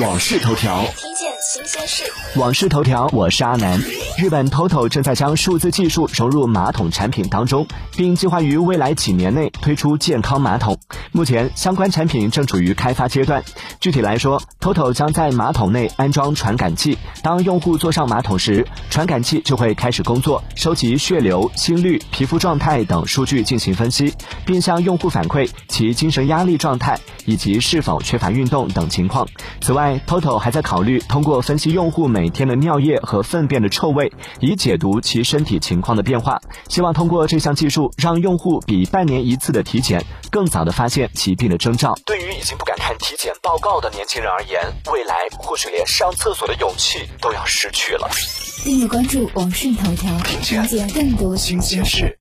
往事头条，新鲜事。往事头条，我是阿南。日本 TOTO 正在将数字技术融入马桶产品当中，并计划于未来几年内推出健康马桶。目前，相关产品正处于开发阶段。具体来说，TOTO 将在马桶内安装传感器，当用户坐上马桶时，传感器就会开始工作，收集血流、心率、皮肤状态等数据进行分析，并向用户反馈其精神压力状态以及是否缺乏运动等情况。此外，TOTO 还在考虑通过分析用户每天的尿液和粪便的臭味，以解读其身体情况的变化。希望通过这项技术，让用户比半年一次的体检更早的发现疾病的征兆。对于已经不敢看体检报告的年轻人而言，未来或许连上厕所的勇气都要失去了。订阅关注网讯头条，了解更多新鲜事。